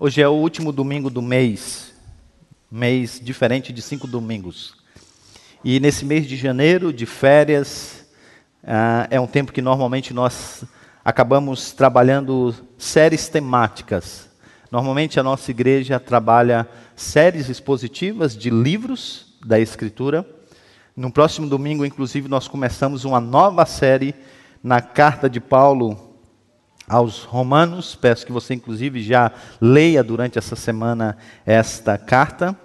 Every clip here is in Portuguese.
Hoje é o último domingo do mês, mês diferente de cinco domingos. E nesse mês de janeiro, de férias, uh, é um tempo que normalmente nós acabamos trabalhando séries temáticas. Normalmente a nossa igreja trabalha séries expositivas de livros da Escritura. No próximo domingo, inclusive, nós começamos uma nova série na carta de Paulo aos Romanos. Peço que você, inclusive, já leia durante essa semana esta carta.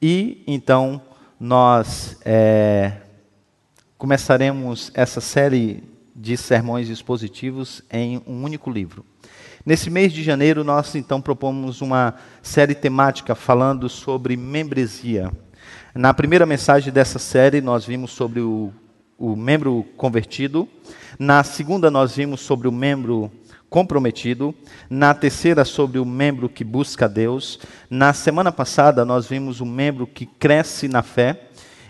E então nós é, começaremos essa série de sermões expositivos em um único livro. Nesse mês de janeiro, nós então propomos uma série temática falando sobre membresia. Na primeira mensagem dessa série, nós vimos sobre o, o membro convertido. Na segunda, nós vimos sobre o membro comprometido. Na terceira, sobre o membro que busca Deus. Na semana passada, nós vimos o membro que cresce na fé.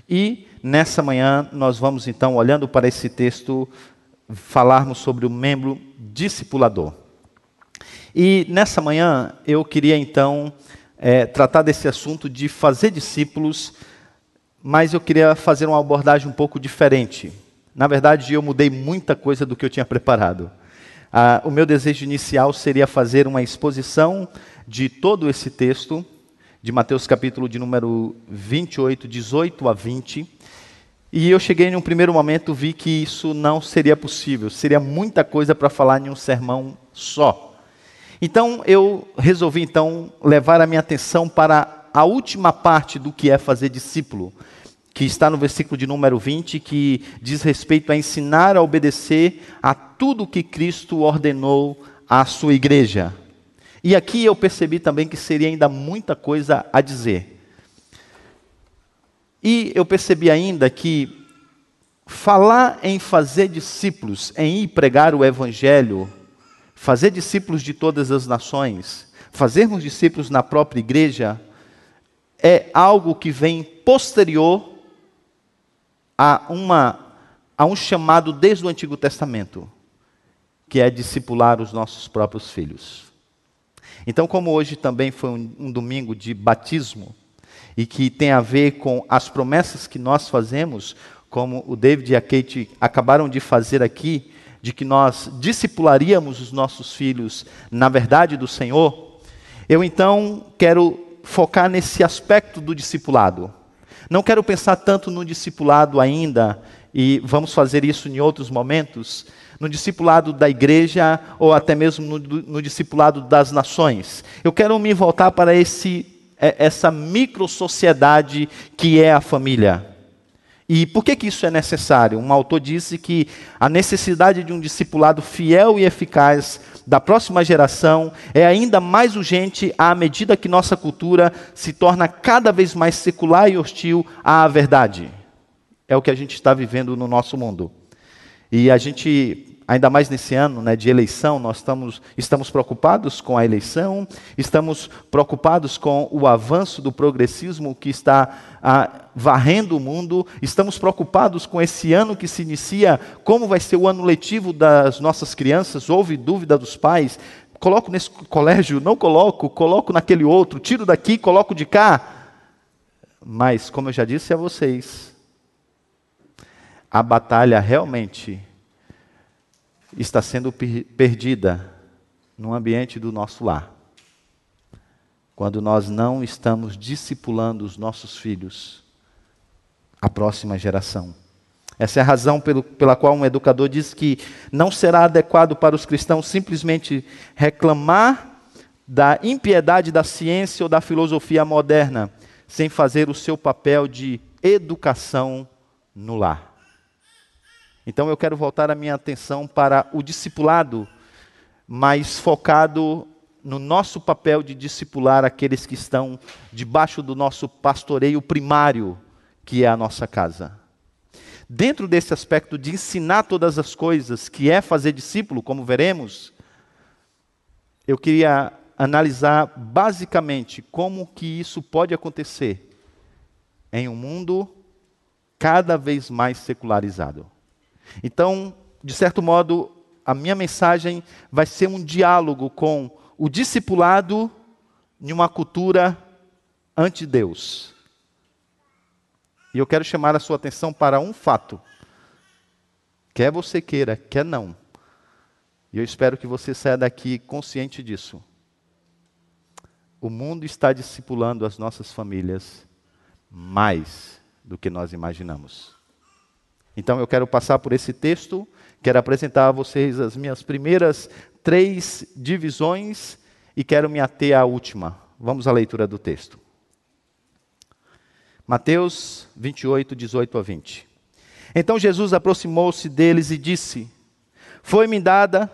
E nessa manhã, nós vamos então, olhando para esse texto, falarmos sobre o membro discipulador. E nessa manhã, eu queria então é, tratar desse assunto de fazer discípulos, mas eu queria fazer uma abordagem um pouco diferente. Na verdade, eu mudei muita coisa do que eu tinha preparado. Ah, o meu desejo inicial seria fazer uma exposição de todo esse texto, de Mateus capítulo de número 28, 18 a 20. E eu cheguei em um primeiro momento, vi que isso não seria possível, seria muita coisa para falar em um sermão só. Então eu resolvi então levar a minha atenção para a última parte do que é fazer discípulo, que está no versículo de número 20, que diz respeito a ensinar a obedecer a tudo que Cristo ordenou à sua igreja. E aqui eu percebi também que seria ainda muita coisa a dizer. E eu percebi ainda que falar em fazer discípulos, em ir pregar o evangelho, fazer discípulos de todas as nações, fazermos discípulos na própria igreja, é algo que vem posterior a, uma, a um chamado desde o Antigo Testamento, que é discipular os nossos próprios filhos. Então, como hoje também foi um, um domingo de batismo, e que tem a ver com as promessas que nós fazemos, como o David e a Kate acabaram de fazer aqui, de que nós discipularíamos os nossos filhos na verdade do Senhor, eu então quero focar nesse aspecto do discipulado. Não quero pensar tanto no discipulado ainda, e vamos fazer isso em outros momentos, no discipulado da igreja ou até mesmo no, no discipulado das nações. Eu quero me voltar para esse, é, essa micro-sociedade que é a família. E por que, que isso é necessário? Um autor disse que a necessidade de um discipulado fiel e eficaz da próxima geração é ainda mais urgente à medida que nossa cultura se torna cada vez mais secular e hostil à verdade. É o que a gente está vivendo no nosso mundo. E a gente ainda mais nesse ano né, de eleição, nós estamos, estamos preocupados com a eleição, estamos preocupados com o avanço do progressismo que está ah, varrendo o mundo, estamos preocupados com esse ano que se inicia, como vai ser o ano letivo das nossas crianças, houve dúvida dos pais, coloco nesse colégio, não coloco, coloco naquele outro, tiro daqui, coloco de cá. Mas, como eu já disse a vocês, a batalha realmente está sendo perdida no ambiente do nosso lar. Quando nós não estamos discipulando os nossos filhos, a próxima geração. Essa é a razão pelo, pela qual um educador diz que não será adequado para os cristãos simplesmente reclamar da impiedade da ciência ou da filosofia moderna, sem fazer o seu papel de educação no lar. Então eu quero voltar a minha atenção para o discipulado, mais focado no nosso papel de discipular aqueles que estão debaixo do nosso pastoreio primário, que é a nossa casa. Dentro desse aspecto de ensinar todas as coisas, que é fazer discípulo, como veremos, eu queria analisar basicamente como que isso pode acontecer em um mundo cada vez mais secularizado. Então, de certo modo, a minha mensagem vai ser um diálogo com o discipulado em uma cultura anti-Deus. E eu quero chamar a sua atenção para um fato. Quer você queira, quer não. E eu espero que você saia daqui consciente disso. O mundo está discipulando as nossas famílias mais do que nós imaginamos. Então eu quero passar por esse texto, quero apresentar a vocês as minhas primeiras três divisões e quero me ater à última. Vamos à leitura do texto. Mateus 28, 18 a 20. Então Jesus aproximou-se deles e disse: Foi-me dada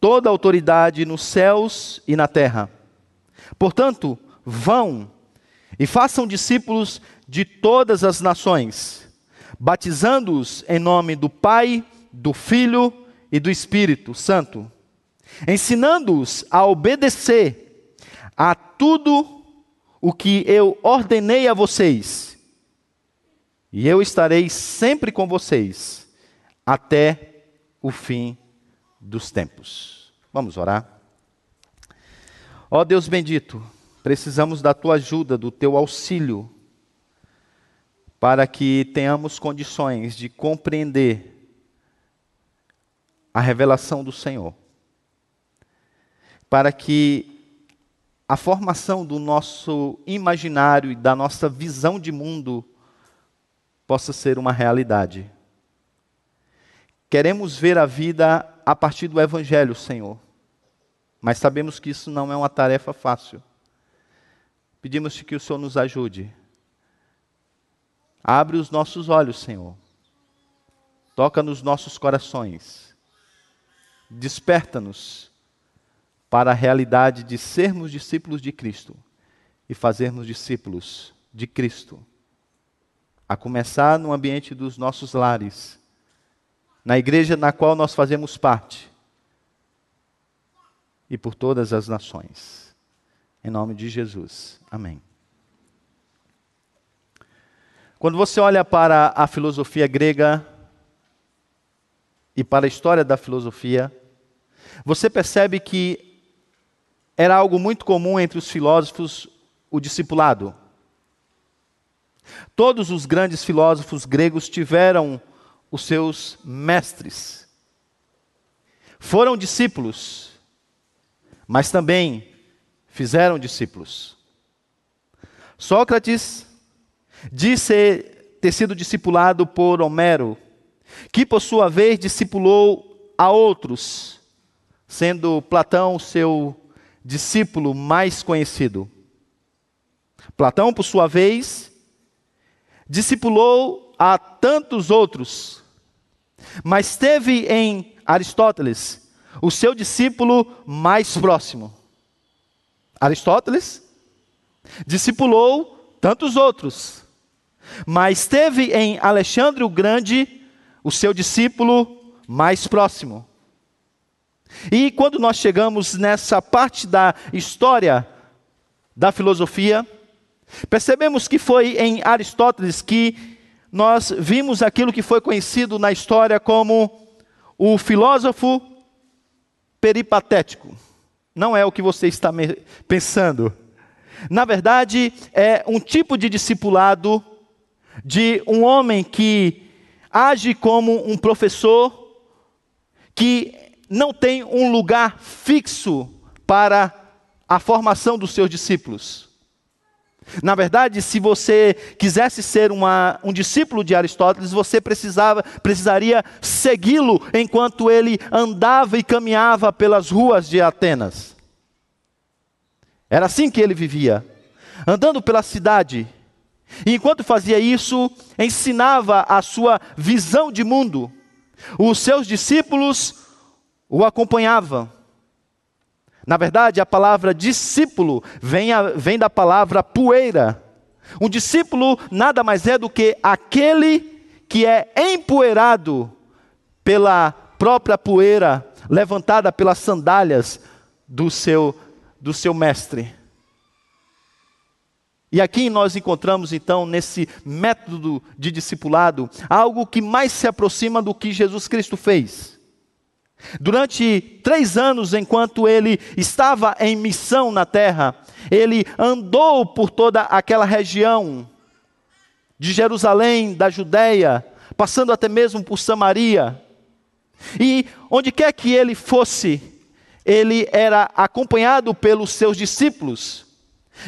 toda a autoridade nos céus e na terra. Portanto, vão e façam discípulos de todas as nações, batizando-os em nome do Pai, do Filho e do Espírito Santo, ensinando-os a obedecer a tudo o que eu ordenei a vocês. E eu estarei sempre com vocês até o fim dos tempos. Vamos orar. Ó Deus bendito, precisamos da tua ajuda, do teu auxílio, para que tenhamos condições de compreender a revelação do Senhor, para que a formação do nosso imaginário e da nossa visão de mundo possa ser uma realidade. Queremos ver a vida a partir do Evangelho, Senhor, mas sabemos que isso não é uma tarefa fácil. Pedimos que o Senhor nos ajude. Abre os nossos olhos, Senhor. Toca nos nossos corações. Desperta-nos para a realidade de sermos discípulos de Cristo e fazermos discípulos de Cristo. A começar no ambiente dos nossos lares, na igreja na qual nós fazemos parte e por todas as nações. Em nome de Jesus. Amém. Quando você olha para a filosofia grega e para a história da filosofia, você percebe que era algo muito comum entre os filósofos o discipulado. Todos os grandes filósofos gregos tiveram os seus mestres. Foram discípulos, mas também fizeram discípulos. Sócrates disse ter sido discipulado por Homero, que por sua vez discipulou a outros, sendo Platão seu discípulo mais conhecido. Platão, por sua vez, discipulou a tantos outros, mas teve em Aristóteles o seu discípulo mais próximo. Aristóteles discipulou tantos outros, mas teve em Alexandre o Grande o seu discípulo mais próximo. E quando nós chegamos nessa parte da história da filosofia, percebemos que foi em Aristóteles que nós vimos aquilo que foi conhecido na história como o filósofo peripatético. Não é o que você está pensando. Na verdade, é um tipo de discipulado de um homem que age como um professor que não tem um lugar fixo para a formação dos seus discípulos. Na verdade, se você quisesse ser uma, um discípulo de Aristóteles, você precisava, precisaria segui-lo enquanto ele andava e caminhava pelas ruas de Atenas. Era assim que ele vivia, andando pela cidade. E enquanto fazia isso, ensinava a sua visão de mundo. Os seus discípulos o acompanhava. Na verdade, a palavra discípulo vem, a, vem da palavra poeira. Um discípulo nada mais é do que aquele que é empoeirado pela própria poeira levantada pelas sandálias do seu, do seu mestre. E aqui nós encontramos então nesse método de discipulado algo que mais se aproxima do que Jesus Cristo fez. Durante três anos, enquanto ele estava em missão na terra, ele andou por toda aquela região, de Jerusalém, da Judéia, passando até mesmo por Samaria. E onde quer que ele fosse, ele era acompanhado pelos seus discípulos.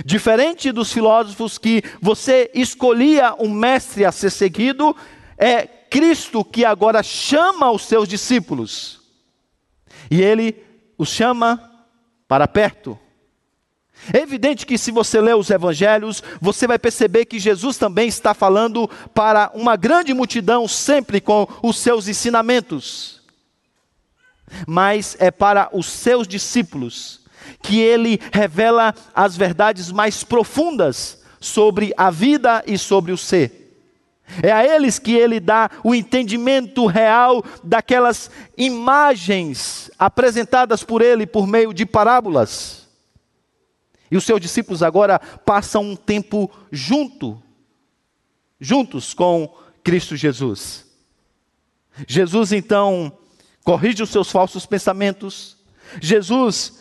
Diferente dos filósofos que você escolhia um mestre a ser seguido, é Cristo que agora chama os seus discípulos. E ele os chama para perto. É evidente que se você ler os evangelhos, você vai perceber que Jesus também está falando para uma grande multidão, sempre com os seus ensinamentos. Mas é para os seus discípulos que ele revela as verdades mais profundas sobre a vida e sobre o ser. É a eles que ele dá o entendimento real daquelas imagens apresentadas por ele por meio de parábolas. E os seus discípulos agora passam um tempo junto, juntos com Cristo Jesus. Jesus então corrige os seus falsos pensamentos. Jesus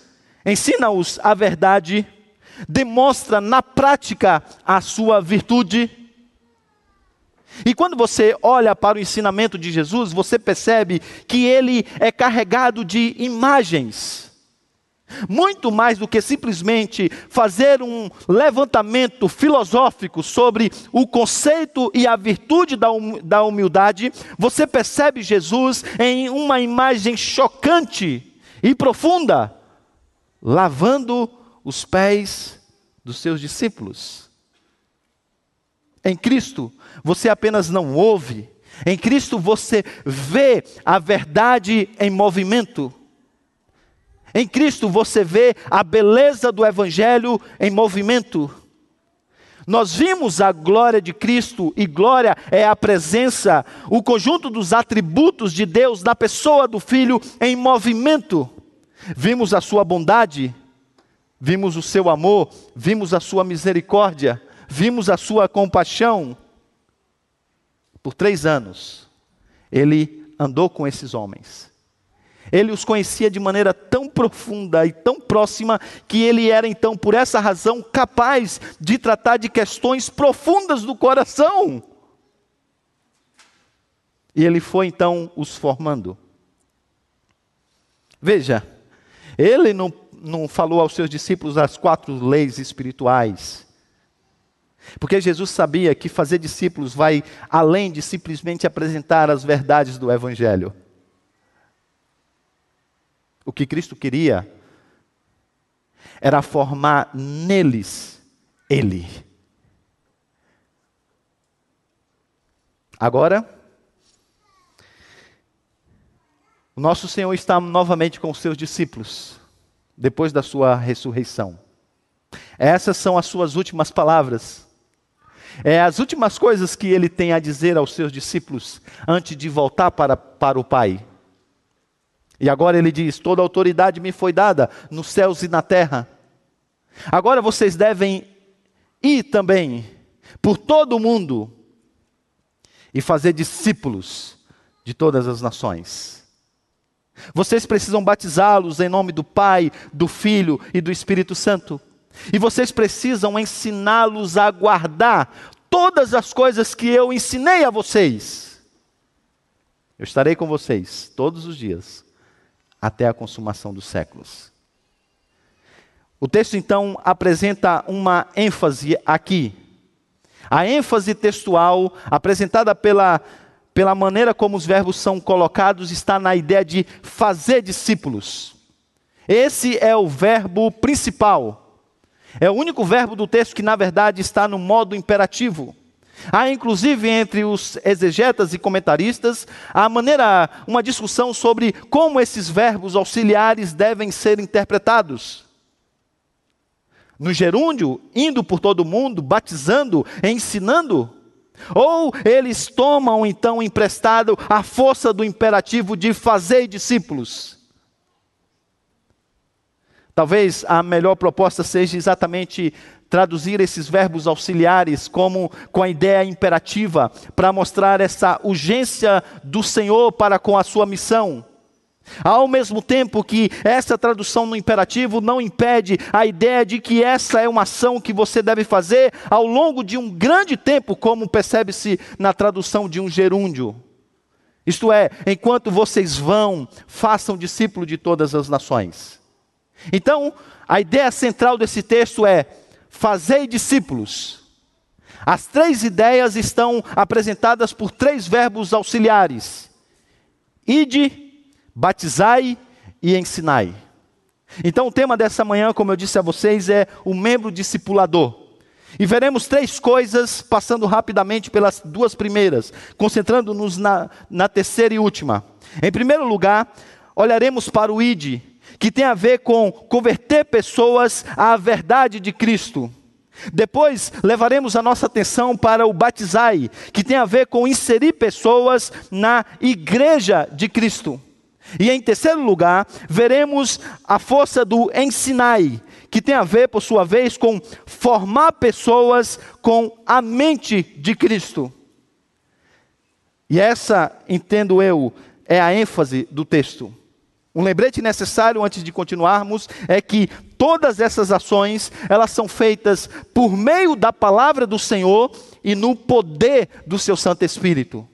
ensina-os a verdade, demonstra na prática a sua virtude. E quando você olha para o ensinamento de Jesus, você percebe que ele é carregado de imagens. Muito mais do que simplesmente fazer um levantamento filosófico sobre o conceito e a virtude da humildade, você percebe Jesus em uma imagem chocante e profunda, lavando os pés dos seus discípulos. Em Cristo, você apenas não ouve, em Cristo você vê a verdade em movimento. Em Cristo você vê a beleza do Evangelho em movimento. Nós vimos a glória de Cristo, e glória é a presença, o conjunto dos atributos de Deus na pessoa do Filho em movimento. Vimos a sua bondade, vimos o seu amor, vimos a sua misericórdia, vimos a sua compaixão. Por três anos, ele andou com esses homens. Ele os conhecia de maneira tão profunda e tão próxima que ele era então, por essa razão, capaz de tratar de questões profundas do coração. E ele foi então os formando. Veja, ele não, não falou aos seus discípulos as quatro leis espirituais. Porque Jesus sabia que fazer discípulos vai além de simplesmente apresentar as verdades do Evangelho. O que Cristo queria era formar neles Ele. Agora, o nosso Senhor está novamente com os seus discípulos, depois da sua ressurreição. Essas são as suas últimas palavras. É as últimas coisas que ele tem a dizer aos seus discípulos antes de voltar para, para o Pai. E agora ele diz: Toda autoridade me foi dada nos céus e na terra. Agora vocês devem ir também por todo o mundo e fazer discípulos de todas as nações. Vocês precisam batizá-los em nome do Pai, do Filho e do Espírito Santo. E vocês precisam ensiná-los a guardar todas as coisas que eu ensinei a vocês. Eu estarei com vocês todos os dias até a consumação dos séculos. O texto então apresenta uma ênfase aqui. A ênfase textual apresentada pela, pela maneira como os verbos são colocados está na ideia de fazer discípulos. Esse é o verbo principal. É o único verbo do texto que, na verdade, está no modo imperativo. Há inclusive entre os exegetas e comentaristas a maneira, uma discussão sobre como esses verbos auxiliares devem ser interpretados. No gerúndio, indo por todo mundo, batizando, ensinando, ou eles tomam então emprestado a força do imperativo de fazer discípulos. Talvez a melhor proposta seja exatamente traduzir esses verbos auxiliares como com a ideia imperativa para mostrar essa urgência do Senhor para com a sua missão. Ao mesmo tempo que essa tradução no imperativo não impede a ideia de que essa é uma ação que você deve fazer ao longo de um grande tempo, como percebe-se na tradução de um gerúndio. Isto é, enquanto vocês vão, façam discípulo de todas as nações. Então, a ideia central desse texto é: fazei discípulos. As três ideias estão apresentadas por três verbos auxiliares: ide, batizai e ensinai. Então, o tema dessa manhã, como eu disse a vocês, é o membro discipulador. E veremos três coisas, passando rapidamente pelas duas primeiras, concentrando-nos na, na terceira e última. Em primeiro lugar, olharemos para o ID, que tem a ver com converter pessoas à verdade de Cristo. Depois levaremos a nossa atenção para o batizai, que tem a ver com inserir pessoas na igreja de Cristo. E em terceiro lugar, veremos a força do ensinai, que tem a ver, por sua vez, com formar pessoas com a mente de Cristo. E essa, entendo eu, é a ênfase do texto. Um lembrete necessário antes de continuarmos é que todas essas ações, elas são feitas por meio da palavra do Senhor e no poder do seu Santo Espírito.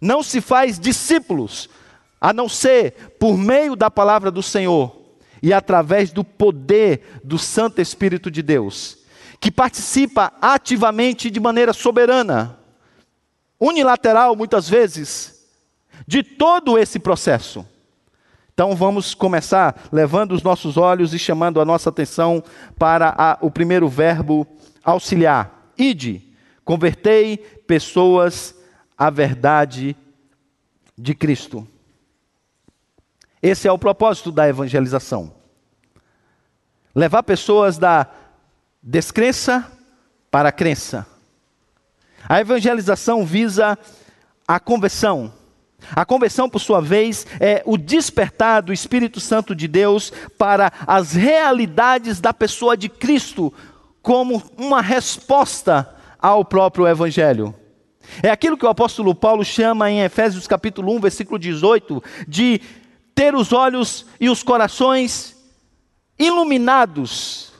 Não se faz discípulos a não ser por meio da palavra do Senhor e através do poder do Santo Espírito de Deus, que participa ativamente de maneira soberana, unilateral muitas vezes, de todo esse processo. Então vamos começar levando os nossos olhos e chamando a nossa atenção para a, o primeiro verbo auxiliar. Ide, convertei pessoas à verdade de Cristo. Esse é o propósito da evangelização. Levar pessoas da descrença para a crença. A evangelização visa a conversão. A conversão, por sua vez, é o despertar do Espírito Santo de Deus para as realidades da pessoa de Cristo, como uma resposta ao próprio Evangelho. É aquilo que o apóstolo Paulo chama em Efésios capítulo 1, versículo 18, de ter os olhos e os corações iluminados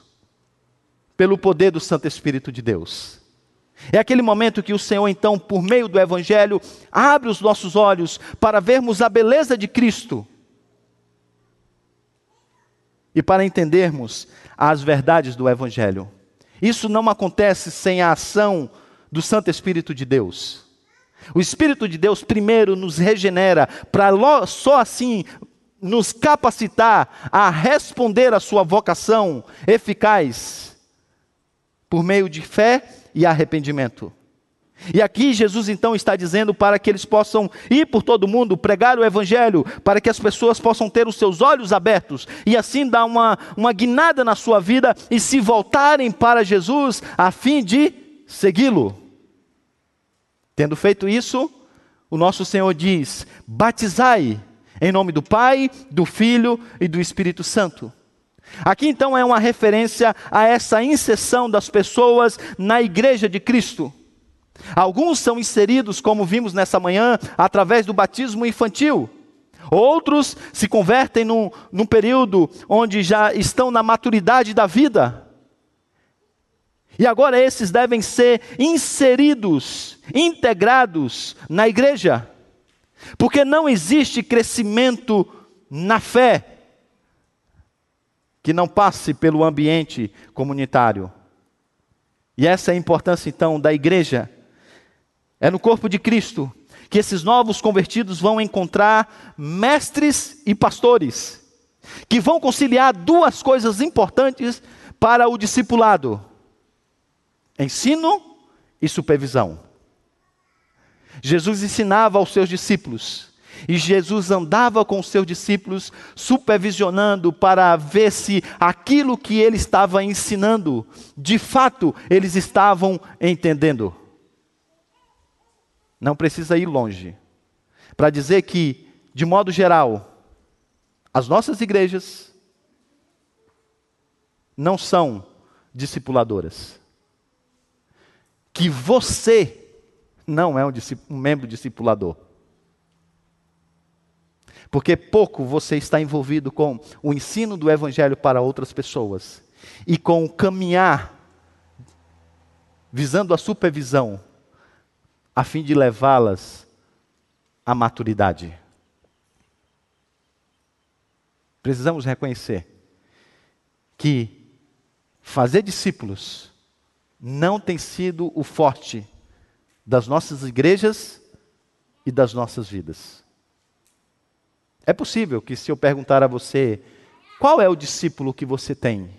pelo poder do Santo Espírito de Deus. É aquele momento que o Senhor, então, por meio do Evangelho, abre os nossos olhos para vermos a beleza de Cristo e para entendermos as verdades do Evangelho. Isso não acontece sem a ação do Santo Espírito de Deus. O Espírito de Deus primeiro nos regenera, para só assim nos capacitar a responder à sua vocação eficaz por meio de fé e arrependimento. E aqui Jesus então está dizendo para que eles possam ir por todo mundo, pregar o Evangelho, para que as pessoas possam ter os seus olhos abertos e assim dar uma, uma guinada na sua vida e se voltarem para Jesus a fim de segui-lo. Tendo feito isso, o nosso Senhor diz: batizai em nome do Pai, do Filho e do Espírito Santo. Aqui então é uma referência a essa inserção das pessoas na igreja de Cristo. Alguns são inseridos, como vimos nessa manhã, através do batismo infantil. Outros se convertem num, num período onde já estão na maturidade da vida. E agora esses devem ser inseridos, integrados na igreja. Porque não existe crescimento na fé que não passe pelo ambiente comunitário. E essa é a importância então da igreja. É no corpo de Cristo que esses novos convertidos vão encontrar mestres e pastores, que vão conciliar duas coisas importantes para o discipulado: ensino e supervisão. Jesus ensinava aos seus discípulos. E Jesus andava com os seus discípulos, supervisionando para ver se aquilo que ele estava ensinando, de fato, eles estavam entendendo. Não precisa ir longe para dizer que, de modo geral, as nossas igrejas não são discipuladoras. Que você não é um, um membro discipulador. Porque pouco você está envolvido com o ensino do Evangelho para outras pessoas e com o caminhar visando a supervisão, a fim de levá-las à maturidade. Precisamos reconhecer que fazer discípulos não tem sido o forte das nossas igrejas e das nossas vidas. É possível que, se eu perguntar a você, qual é o discípulo que você tem?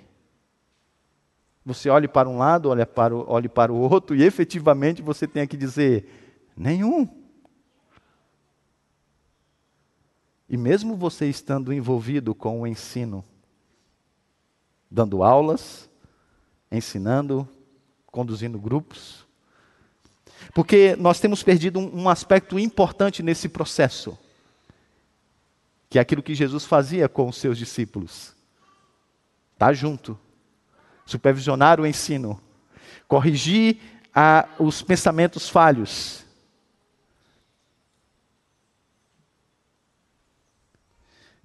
Você olhe para um lado, olhe para o, olhe para o outro, e efetivamente você tenha que dizer: nenhum. E mesmo você estando envolvido com o ensino, dando aulas, ensinando, conduzindo grupos, porque nós temos perdido um, um aspecto importante nesse processo, que é aquilo que Jesus fazia com os seus discípulos: estar junto. Supervisionar o ensino, corrigir a, os pensamentos falhos.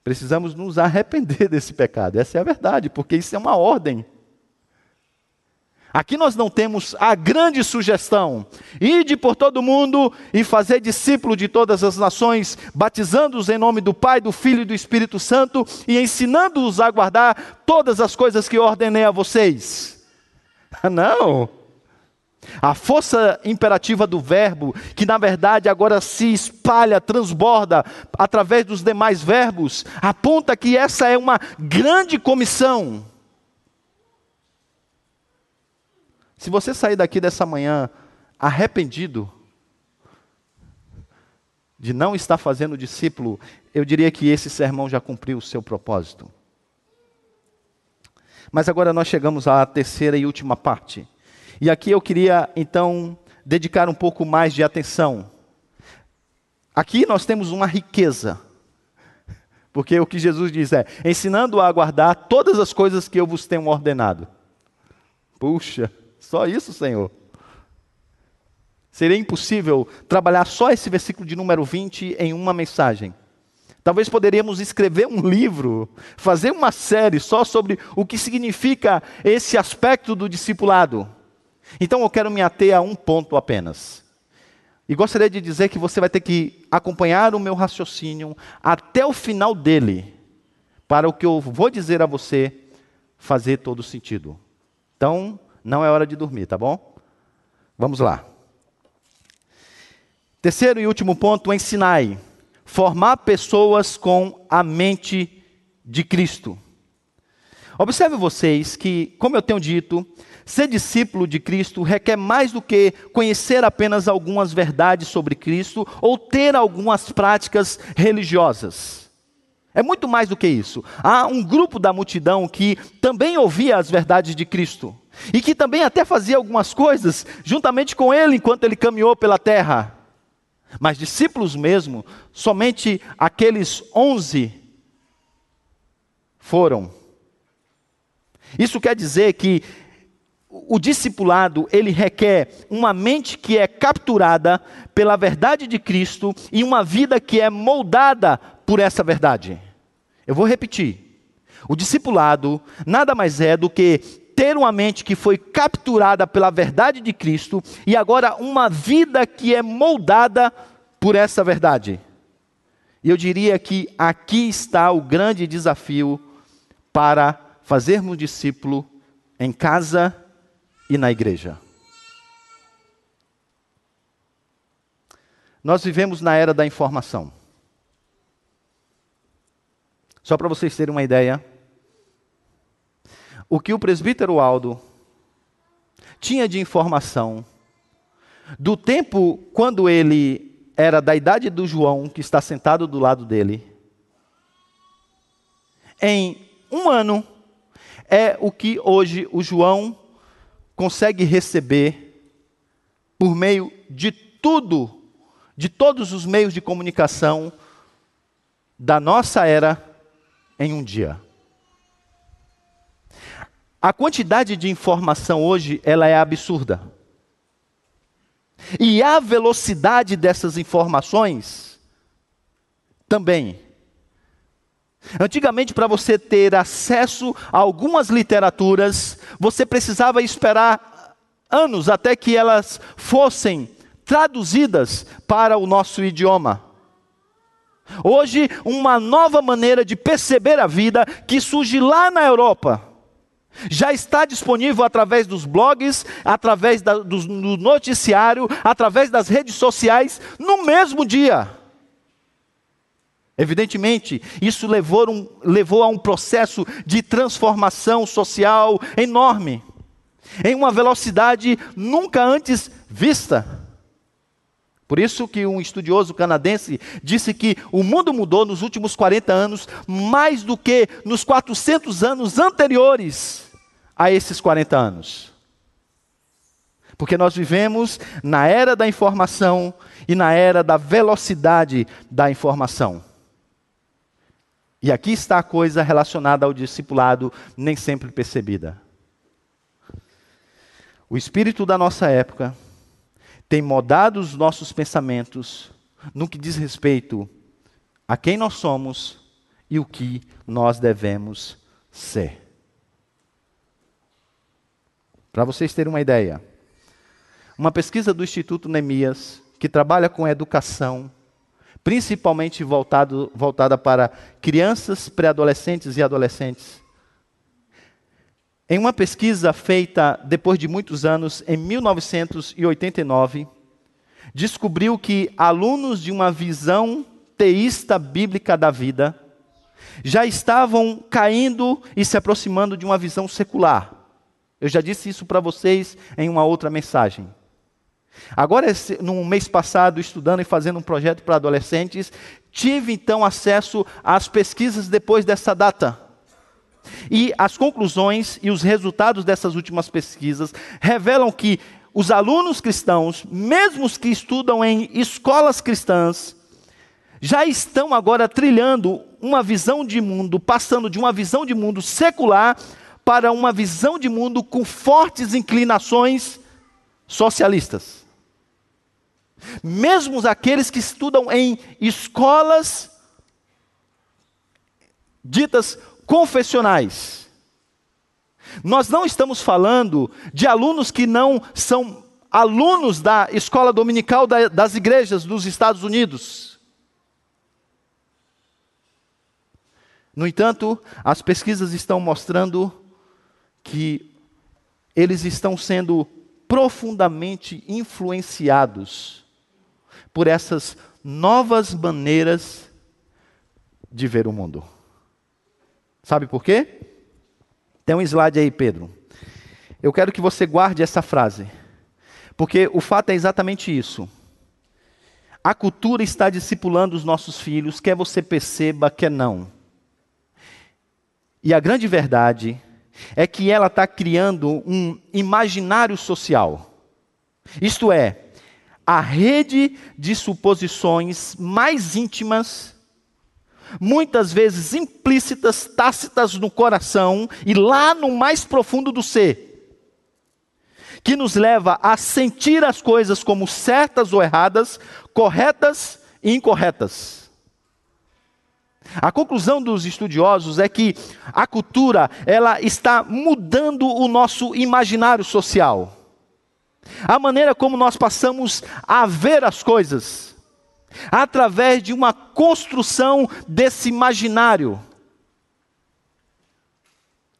Precisamos nos arrepender desse pecado, essa é a verdade, porque isso é uma ordem. Aqui nós não temos a grande sugestão: ide por todo mundo e fazer discípulo de todas as nações, batizando-os em nome do Pai, do Filho e do Espírito Santo e ensinando-os a guardar todas as coisas que ordenei a vocês. Não. A força imperativa do verbo, que na verdade agora se espalha, transborda através dos demais verbos, aponta que essa é uma grande comissão Se você sair daqui dessa manhã arrependido de não estar fazendo discípulo, eu diria que esse sermão já cumpriu o seu propósito. Mas agora nós chegamos à terceira e última parte. E aqui eu queria então dedicar um pouco mais de atenção. Aqui nós temos uma riqueza. Porque o que Jesus diz é: ensinando a guardar todas as coisas que eu vos tenho ordenado. Puxa, só isso, Senhor. Seria impossível trabalhar só esse versículo de número 20 em uma mensagem. Talvez poderíamos escrever um livro, fazer uma série só sobre o que significa esse aspecto do discipulado. Então eu quero me ater a um ponto apenas. E gostaria de dizer que você vai ter que acompanhar o meu raciocínio até o final dele, para o que eu vou dizer a você fazer todo sentido. Então, não é hora de dormir, tá bom? Vamos lá. Terceiro e último ponto: ensinai. Formar pessoas com a mente de Cristo. Observe vocês que, como eu tenho dito, ser discípulo de Cristo requer mais do que conhecer apenas algumas verdades sobre Cristo ou ter algumas práticas religiosas. É muito mais do que isso. Há um grupo da multidão que também ouvia as verdades de Cristo e que também até fazia algumas coisas juntamente com ele enquanto ele caminhou pela terra. Mas discípulos mesmo, somente aqueles onze foram. Isso quer dizer que o discipulado, ele requer uma mente que é capturada pela verdade de Cristo e uma vida que é moldada por essa verdade. Eu vou repetir. O discipulado nada mais é do que ter uma mente que foi capturada pela verdade de Cristo e agora uma vida que é moldada por essa verdade. E eu diria que aqui está o grande desafio para fazermos discípulo em casa e na igreja. Nós vivemos na era da informação. Só para vocês terem uma ideia, o que o presbítero Aldo tinha de informação do tempo quando ele era da idade do João, que está sentado do lado dele, em um ano, é o que hoje o João consegue receber por meio de tudo, de todos os meios de comunicação da nossa era em um dia. A quantidade de informação hoje, ela é absurda. E a velocidade dessas informações também. Antigamente, para você ter acesso a algumas literaturas, você precisava esperar anos até que elas fossem traduzidas para o nosso idioma. Hoje, uma nova maneira de perceber a vida que surge lá na Europa. Já está disponível através dos blogs, através da, do, do noticiário, através das redes sociais, no mesmo dia. Evidentemente, isso levou, um, levou a um processo de transformação social enorme, em uma velocidade nunca antes vista. Por isso que um estudioso canadense disse que o mundo mudou nos últimos 40 anos mais do que nos 400 anos anteriores a esses 40 anos. Porque nós vivemos na era da informação e na era da velocidade da informação. E aqui está a coisa relacionada ao discipulado, nem sempre percebida. O espírito da nossa época tem modado os nossos pensamentos no que diz respeito a quem nós somos e o que nós devemos ser. Para vocês terem uma ideia, uma pesquisa do Instituto Neemias, que trabalha com educação, principalmente voltado, voltada para crianças, pré-adolescentes e adolescentes. Em uma pesquisa feita depois de muitos anos, em 1989, descobriu que alunos de uma visão teísta bíblica da vida já estavam caindo e se aproximando de uma visão secular. Eu já disse isso para vocês em uma outra mensagem. Agora, no mês passado, estudando e fazendo um projeto para adolescentes, tive então acesso às pesquisas depois dessa data. E as conclusões e os resultados dessas últimas pesquisas revelam que os alunos cristãos, mesmo os que estudam em escolas cristãs, já estão agora trilhando uma visão de mundo, passando de uma visão de mundo secular para uma visão de mundo com fortes inclinações socialistas. Mesmo aqueles que estudam em escolas ditas confessionais. Nós não estamos falando de alunos que não são alunos da escola dominical das igrejas dos Estados Unidos. No entanto, as pesquisas estão mostrando que eles estão sendo profundamente influenciados por essas novas maneiras de ver o mundo. Sabe por quê? Tem um slide aí, Pedro. Eu quero que você guarde essa frase, porque o fato é exatamente isso. A cultura está discipulando os nossos filhos, quer você perceba, quer não. E a grande verdade é que ela está criando um imaginário social. Isto é, a rede de suposições mais íntimas, muitas vezes implícitas, tácitas no coração e lá no mais profundo do ser, que nos leva a sentir as coisas como certas ou erradas, corretas e incorretas. A conclusão dos estudiosos é que a cultura, ela está mudando o nosso imaginário social a maneira como nós passamos a ver as coisas, através de uma construção desse imaginário,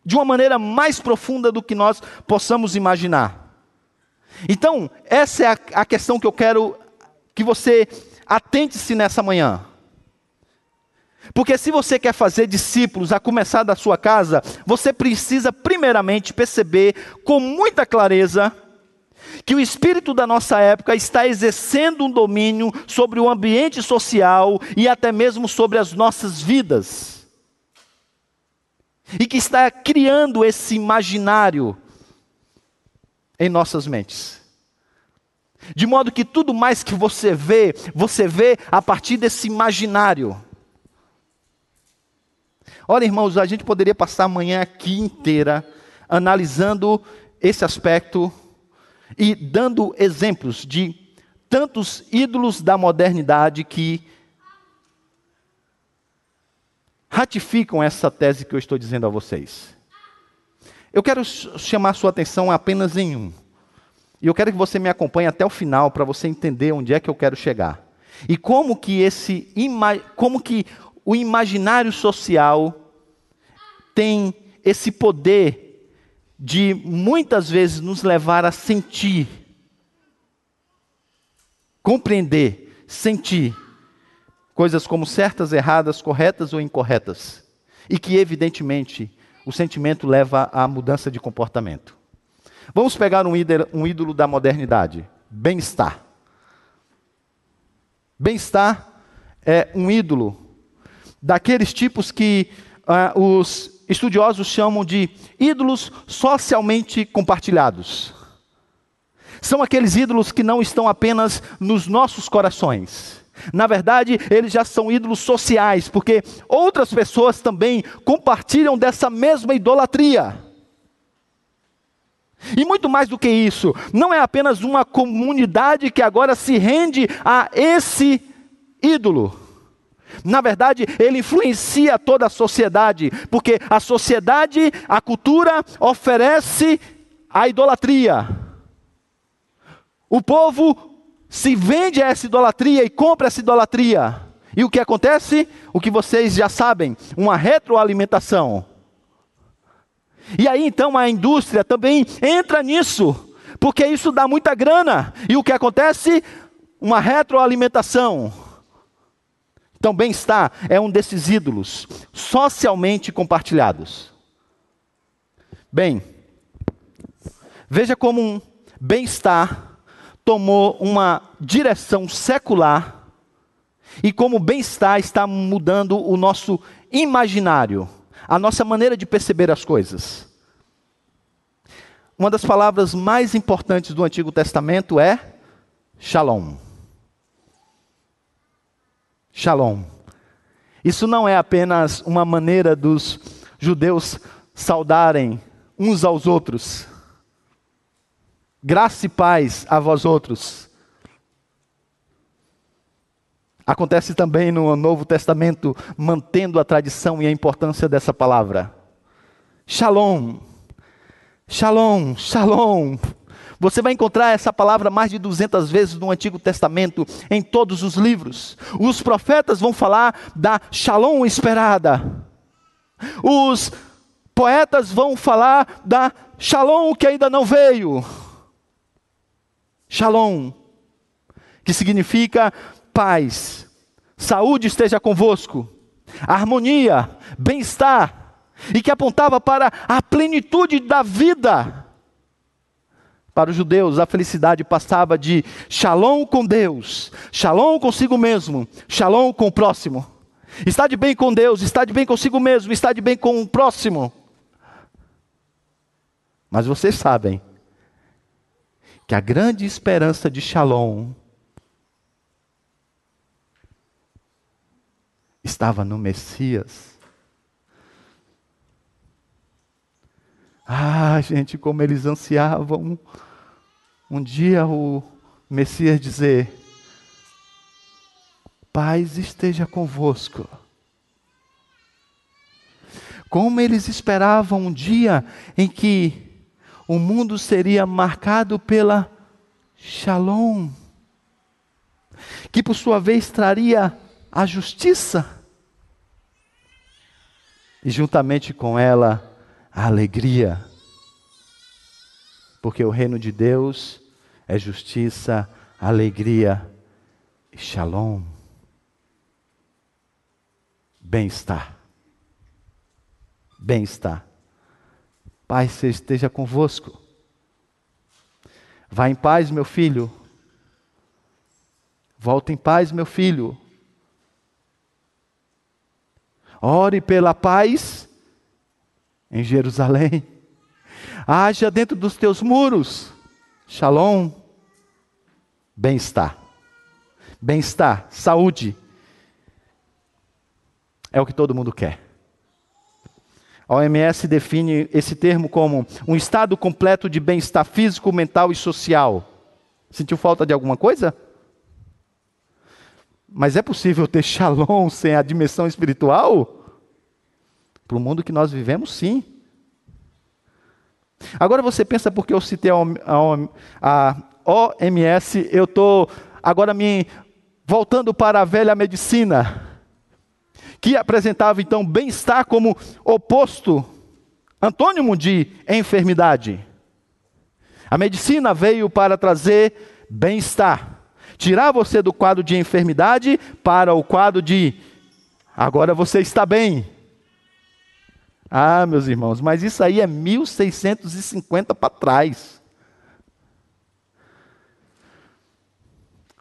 de uma maneira mais profunda do que nós possamos imaginar. Então, essa é a, questão que eu quero que você atente-se nessa manhã. Porque se você quer fazer discípulos, a começar da sua casa, você precisa primeiramente perceber com muita clareza que o espírito da nossa época está exercendo um domínio sobre o ambiente social e até mesmo sobre as nossas vidas. E que está criando esse imaginário em nossas mentes. De modo que tudo mais que você vê, você vê a partir desse imaginário. Olha, irmãos, a gente poderia passar a manhã aqui inteira analisando esse aspecto e dando exemplos de tantos ídolos da modernidade que ratificam essa tese que eu estou dizendo a vocês. Eu quero chamar sua atenção apenas em um. E eu quero que você me acompanhe até o final para você entender onde é que eu quero chegar. E como que esse como que o imaginário social tem esse poder de muitas vezes nos levar a sentir, compreender, sentir coisas como certas, erradas, corretas ou incorretas. E que evidentemente o sentimento leva à mudança de comportamento. Vamos pegar um ídolo, um ídolo da modernidade: bem-estar. Bem-estar é um ídolo daqueles tipos que uh, os estudiosos chamam de ídolos socialmente compartilhados. São aqueles ídolos que não estão apenas nos nossos corações. Na verdade, eles já são ídolos sociais, porque outras pessoas também compartilham dessa mesma idolatria. E muito mais do que isso, não é apenas uma comunidade que agora se rende a esse ídolo. Na verdade, ele influencia toda a sociedade, porque a sociedade, a cultura oferece a idolatria. O povo se vende a essa idolatria e compra essa idolatria. E o que acontece? O que vocês já sabem, uma retroalimentação. E aí então a indústria também entra nisso, porque isso dá muita grana. E o que acontece? Uma retroalimentação. Então, bem-estar é um desses ídolos socialmente compartilhados. Bem, veja como um bem-estar tomou uma direção secular e como o bem-estar está mudando o nosso imaginário a nossa maneira de perceber as coisas. Uma das palavras mais importantes do Antigo Testamento é shalom. Shalom. Isso não é apenas uma maneira dos judeus saudarem uns aos outros. Graça e paz a vós outros. Acontece também no Novo Testamento, mantendo a tradição e a importância dessa palavra. Shalom. Shalom, shalom. Você vai encontrar essa palavra mais de 200 vezes no Antigo Testamento, em todos os livros. Os profetas vão falar da shalom esperada. Os poetas vão falar da shalom que ainda não veio. Shalom, que significa paz, saúde esteja convosco, harmonia, bem-estar, e que apontava para a plenitude da vida. Para os judeus, a felicidade passava de shalom com Deus, shalom consigo mesmo, shalom com o próximo. Está de bem com Deus, está de bem consigo mesmo, está de bem com o próximo. Mas vocês sabem que a grande esperança de shalom estava no Messias. Ah, gente, como eles ansiavam um dia o Messias dizer: Paz esteja convosco. Como eles esperavam um dia em que o mundo seria marcado pela Shalom, que por sua vez traria a justiça e juntamente com ela a alegria. Porque o reino de Deus é justiça, alegria e shalom. Bem-estar. Bem-estar. Pai, se esteja convosco. Vá em paz, meu filho. Volta em paz, meu filho. Ore pela paz em Jerusalém. Haja dentro dos teus muros. Shalom. Bem-estar. Bem-estar, saúde. É o que todo mundo quer. A OMS define esse termo como um estado completo de bem-estar físico, mental e social. Sentiu falta de alguma coisa? Mas é possível ter shalom sem a dimensão espiritual? Para o mundo que nós vivemos, sim. Agora você pensa porque eu citei a OMS, eu estou agora me voltando para a velha medicina, que apresentava então bem-estar como oposto, antônimo de enfermidade. A medicina veio para trazer bem-estar, tirar você do quadro de enfermidade para o quadro de agora você está bem. Ah, meus irmãos, mas isso aí é 1650 para trás.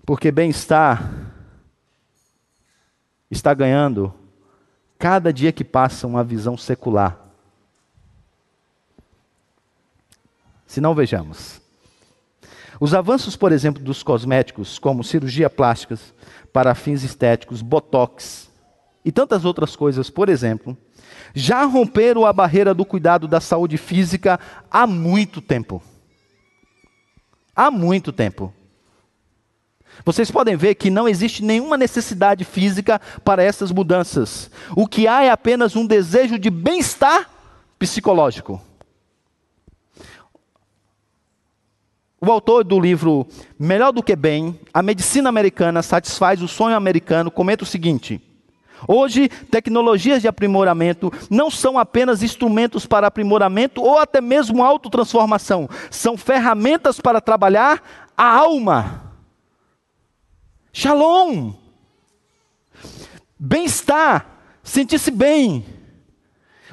Porque bem-estar está ganhando cada dia que passa uma visão secular. Se não vejamos. Os avanços, por exemplo, dos cosméticos, como cirurgia plástica para fins estéticos, botox e tantas outras coisas, por exemplo, já romperam a barreira do cuidado da saúde física há muito tempo. Há muito tempo. Vocês podem ver que não existe nenhuma necessidade física para essas mudanças. O que há é apenas um desejo de bem-estar psicológico. O autor do livro Melhor do que Bem, A Medicina Americana Satisfaz o Sonho Americano, comenta o seguinte: Hoje, tecnologias de aprimoramento não são apenas instrumentos para aprimoramento ou até mesmo autotransformação, são ferramentas para trabalhar a alma. Shalom. Bem-estar, sentir-se bem.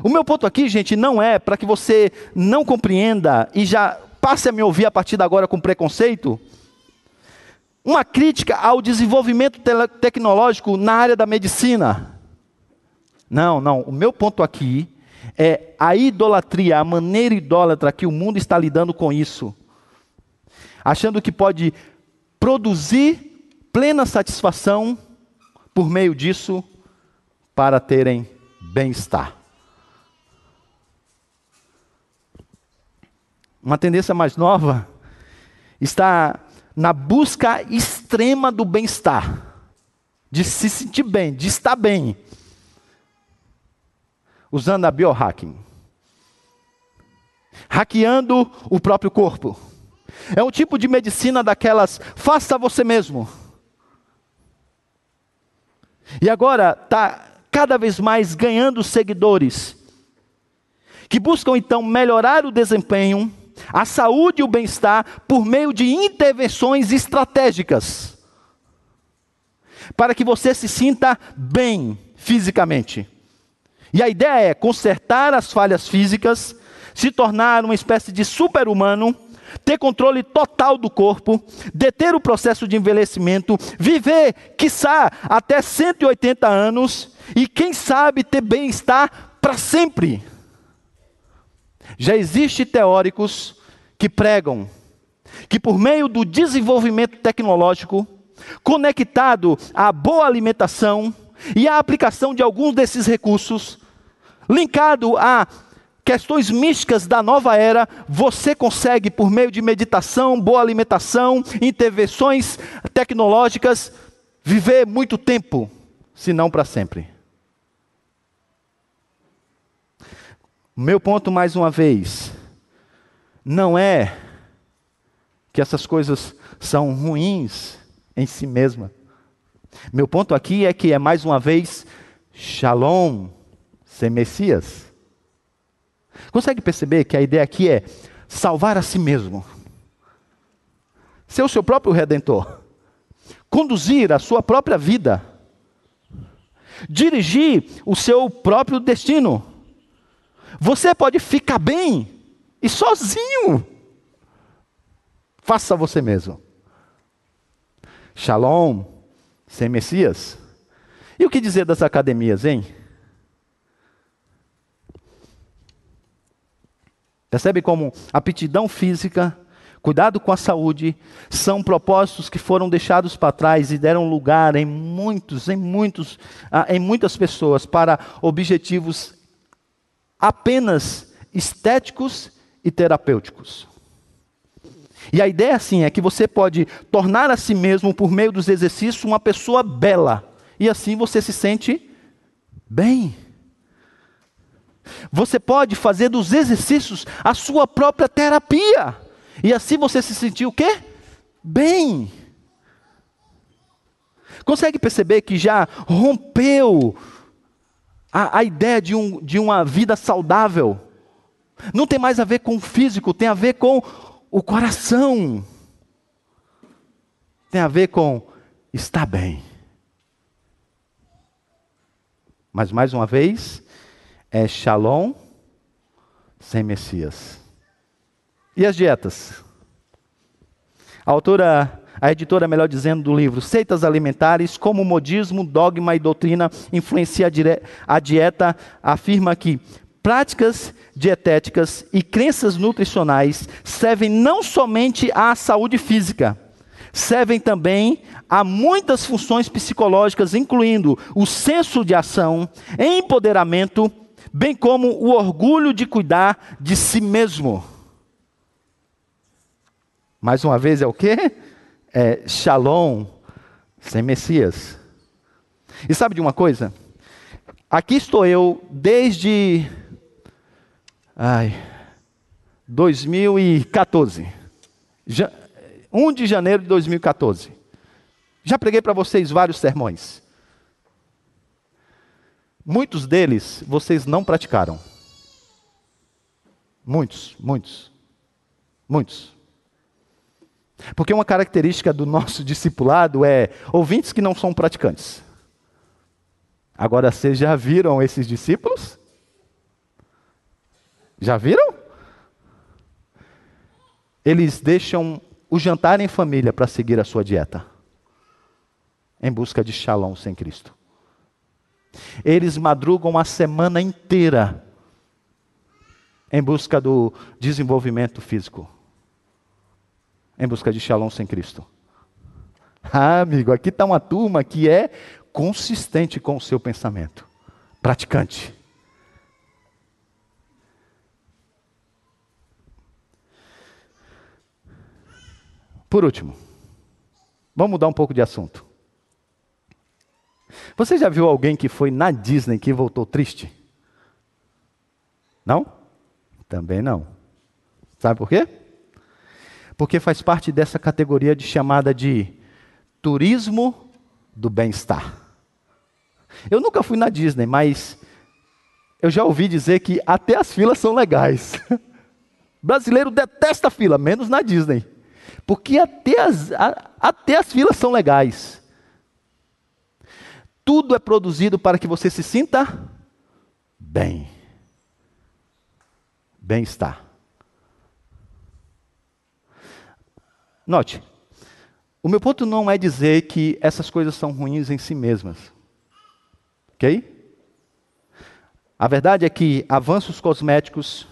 O meu ponto aqui, gente, não é para que você não compreenda e já passe a me ouvir a partir de agora com preconceito uma crítica ao desenvolvimento tecnológico na área da medicina. Não, não. O meu ponto aqui é a idolatria, a maneira idólatra que o mundo está lidando com isso. Achando que pode produzir plena satisfação por meio disso para terem bem-estar. Uma tendência mais nova está na busca extrema do bem-estar, de se sentir bem, de estar bem, usando a biohacking. Hackeando o próprio corpo. É um tipo de medicina daquelas, faça você mesmo. E agora está cada vez mais ganhando seguidores, que buscam então melhorar o desempenho a saúde e o bem-estar por meio de intervenções estratégicas, para que você se sinta bem fisicamente. E a ideia é consertar as falhas físicas, se tornar uma espécie de super-humano, ter controle total do corpo, deter o processo de envelhecimento, viver, quiçá, até 180 anos e, quem sabe, ter bem-estar para sempre. Já existem teóricos que pregam que por meio do desenvolvimento tecnológico, conectado à boa alimentação e à aplicação de alguns desses recursos, linkado a questões místicas da nova era, você consegue, por meio de meditação, boa alimentação, intervenções tecnológicas, viver muito tempo, se não para sempre. Meu ponto, mais uma vez, não é que essas coisas são ruins em si mesma. Meu ponto aqui é que é mais uma vez Shalom, sem Messias. Consegue perceber que a ideia aqui é salvar a si mesmo, ser o seu próprio redentor, conduzir a sua própria vida, dirigir o seu próprio destino. Você pode ficar bem e sozinho. Faça você mesmo. Shalom, sem Messias. E o que dizer das academias, hein? Percebe como aptidão física, cuidado com a saúde, são propósitos que foram deixados para trás e deram lugar em muitos, em muitos, ah, em muitas pessoas para objetivos apenas estéticos e terapêuticos. E a ideia assim é que você pode tornar a si mesmo por meio dos exercícios uma pessoa bela e assim você se sente bem. Você pode fazer dos exercícios a sua própria terapia. E assim você se sentir o quê? Bem. Consegue perceber que já rompeu a, a ideia de, um, de uma vida saudável? Não tem mais a ver com o físico, tem a ver com o coração. Tem a ver com estar bem. Mas mais uma vez, é Shalom sem Messias. E as dietas? A autora, a editora, melhor dizendo, do livro Seitas Alimentares, como modismo, dogma e doutrina influencia a dieta, afirma que práticas dietéticas e crenças nutricionais servem não somente à saúde física, servem também a muitas funções psicológicas, incluindo o senso de ação, empoderamento, bem como o orgulho de cuidar de si mesmo. Mais uma vez é o quê? É shalom sem Messias. E sabe de uma coisa? Aqui estou eu desde ai 2014. 1 de janeiro de 2014. Já preguei para vocês vários sermões. Muitos deles vocês não praticaram. Muitos, muitos. Muitos. Porque uma característica do nosso discipulado é ouvintes que não são praticantes. Agora, vocês já viram esses discípulos? Já viram? Eles deixam o jantar em família para seguir a sua dieta, em busca de shalom sem Cristo. Eles madrugam a semana inteira em busca do desenvolvimento físico, em busca de shalom sem Cristo. Ah, amigo, aqui está uma turma que é consistente com o seu pensamento, praticante. Por último, vamos mudar um pouco de assunto. Você já viu alguém que foi na Disney que voltou triste? Não? Também não. Sabe por quê? Porque faz parte dessa categoria de chamada de turismo do bem-estar. Eu nunca fui na Disney, mas eu já ouvi dizer que até as filas são legais. Brasileiro detesta fila, menos na Disney. Porque até as, a, até as filas são legais. Tudo é produzido para que você se sinta bem. Bem-estar. Note, o meu ponto não é dizer que essas coisas são ruins em si mesmas. Ok? A verdade é que avanços cosméticos,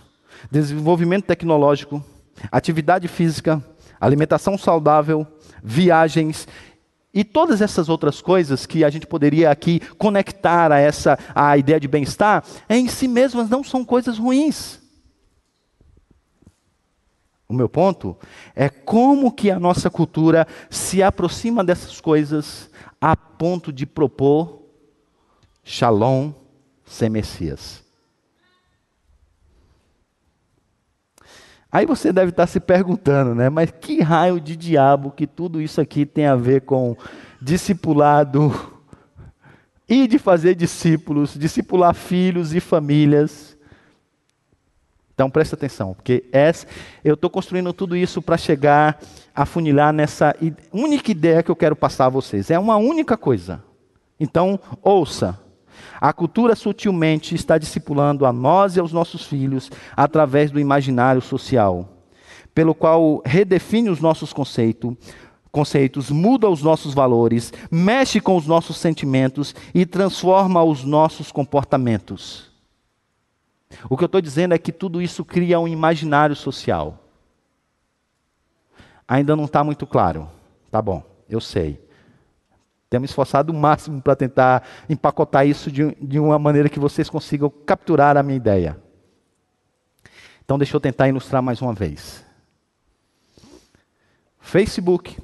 desenvolvimento tecnológico, atividade física, alimentação saudável, viagens e todas essas outras coisas que a gente poderia aqui conectar a essa a ideia de bem-estar, em si mesmas não são coisas ruins. O meu ponto é como que a nossa cultura se aproxima dessas coisas a ponto de propor Shalom sem Messias. Aí você deve estar se perguntando, né? Mas que raio de diabo que tudo isso aqui tem a ver com discipulado e de fazer discípulos, discipular filhos e famílias? Então presta atenção, porque essa, eu estou construindo tudo isso para chegar a funilar nessa única ideia que eu quero passar a vocês. É uma única coisa. Então, ouça. A cultura sutilmente está discipulando a nós e aos nossos filhos através do imaginário social, pelo qual redefine os nossos conceitos, conceitos, muda os nossos valores, mexe com os nossos sentimentos e transforma os nossos comportamentos. O que eu estou dizendo é que tudo isso cria um imaginário social. Ainda não está muito claro. Tá bom, eu sei. Temos esforçado o máximo para tentar empacotar isso de, de uma maneira que vocês consigam capturar a minha ideia. Então, deixa eu tentar ilustrar mais uma vez. Facebook